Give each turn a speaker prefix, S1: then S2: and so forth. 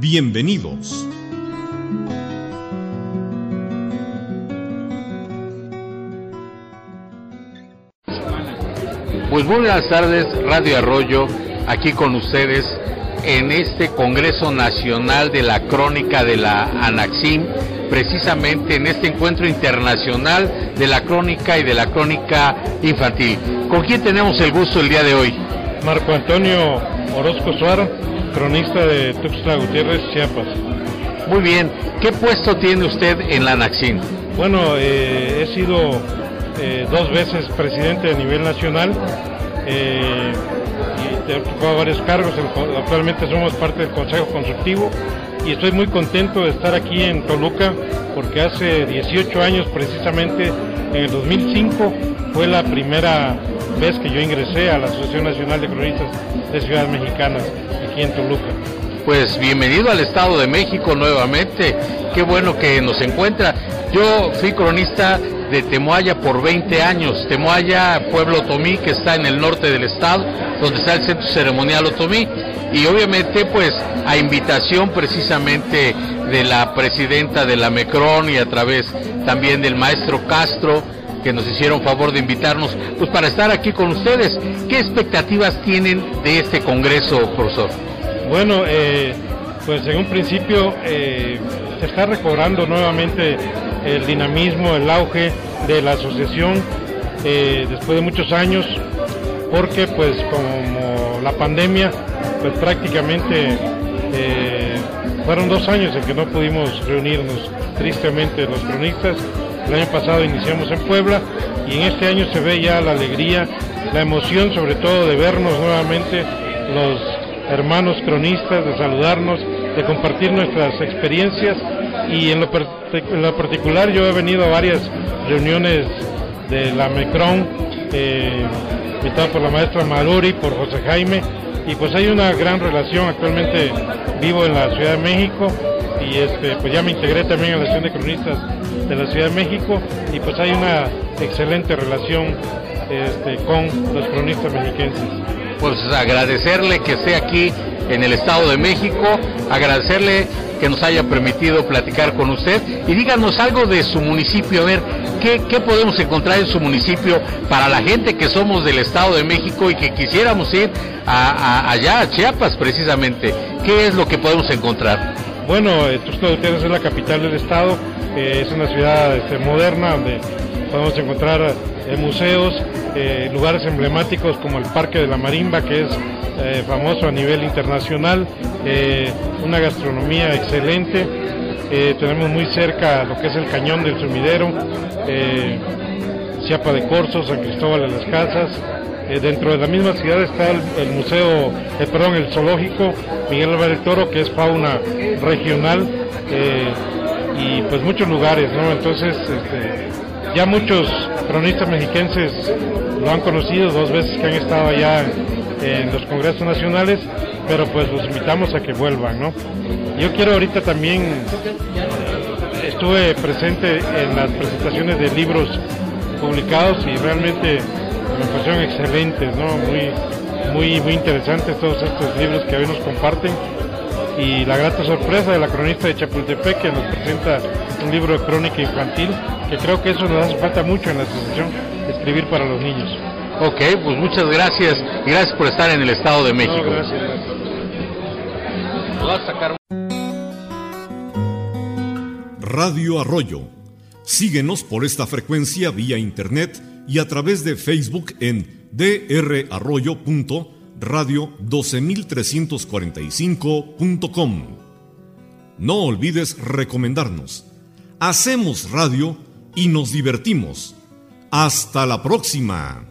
S1: Bienvenidos.
S2: Pues buenas tardes, Radio Arroyo, aquí con ustedes en este Congreso Nacional de la Crónica de la Anaxim, precisamente en este encuentro internacional de la crónica y de la crónica infantil. ¿Con quién tenemos el gusto el día de hoy?
S3: Marco Antonio Orozco Suárez cronista de Tuxtla Gutiérrez, Chiapas.
S2: Muy bien, ¿qué puesto tiene usted en la Naxin?
S3: Bueno, eh, he sido eh, dos veces presidente a nivel nacional eh, y he ocupado varios cargos. Actualmente somos parte del Consejo Consultivo y estoy muy contento de estar aquí en Toluca porque hace 18 años precisamente, en el 2005, fue la primera vez que yo ingresé a la Asociación Nacional de Cronistas de Ciudades Mexicanas aquí en Toluca.
S2: Pues bienvenido al Estado de México nuevamente, qué bueno que nos encuentra. Yo fui cronista de Temoaya por 20 años, Temoaya, pueblo otomí que está en el norte del estado, donde está el centro ceremonial otomí, y obviamente pues a invitación precisamente de la presidenta de la MECRON y a través también del maestro Castro, que nos hicieron favor de invitarnos, pues para estar aquí con ustedes. ¿Qué expectativas tienen de este congreso, profesor?
S3: Bueno, eh, pues en un principio eh, se está recobrando nuevamente el dinamismo, el auge de la asociación eh, después de muchos años, porque pues como la pandemia, pues prácticamente fueron dos años en que no pudimos reunirnos, tristemente los cronistas, el año pasado iniciamos en Puebla y en este año se ve ya la alegría, la emoción sobre todo de vernos nuevamente los hermanos cronistas, de saludarnos, de compartir nuestras experiencias. Y en lo, particular yo he venido a varias reuniones de la MECRON, eh, invitado por la maestra Maruri, por José Jaime, y pues hay una gran relación, actualmente vivo en la Ciudad de México y este, pues ya me integré también a la Asociación de Cronistas de la Ciudad de México y pues hay una excelente relación este, con los cronistas mexiquenses.
S2: Pues agradecerle que esté aquí en el Estado de México, agradecerle que nos haya permitido platicar con usted y díganos algo de su municipio, a ver, ¿qué, podemos encontrar en su municipio para la gente que somos del Estado de México y que quisiéramos ir allá a Chiapas precisamente? ¿Qué es lo que podemos encontrar?
S3: Bueno, Tuxtla Gutiérrez es la capital del estado, eh, es una ciudad este, moderna donde podemos encontrar eh, museos, lugares emblemáticos como el Parque de la Marimba, que es famoso a nivel internacional, una gastronomía excelente, tenemos muy cerca lo que es el Cañón del Sumidero, Chiapa de Corzo, San Cristóbal de las Casas, eh, dentro de la misma ciudad está el, museo, eh, perdón, el zoológico Miguel Álvarez Toro, que es fauna regional, eh, y pues muchos lugares, ¿no? Entonces, este, ya muchos cronistas mexiquenses lo han conocido, dos veces que han estado allá en, los congresos nacionales, pero pues los invitamos a que vuelvan, ¿no? Yo quiero ahorita también, estuve presente en las presentaciones de libros publicados y realmente me parecieron excelentes, ¿no? Muy, muy, muy interesantes todos estos libros que hoy nos comparten. Y la grata sorpresa de la cronista de Chapultepec que nos presenta un libro de crónica infantil, que creo que eso nos hace falta mucho en la asociación, escribir para los niños.
S2: Ok, pues muchas gracias y gracias por estar en el Estado de México.
S3: gracias, gracias.
S1: Radio Arroyo. Síguenos por esta frecuencia vía internet y a través de Facebook en drarroyo.radio12345.com. No olvides recomendarnos. Hacemos radio y nos divertimos. Hasta la próxima.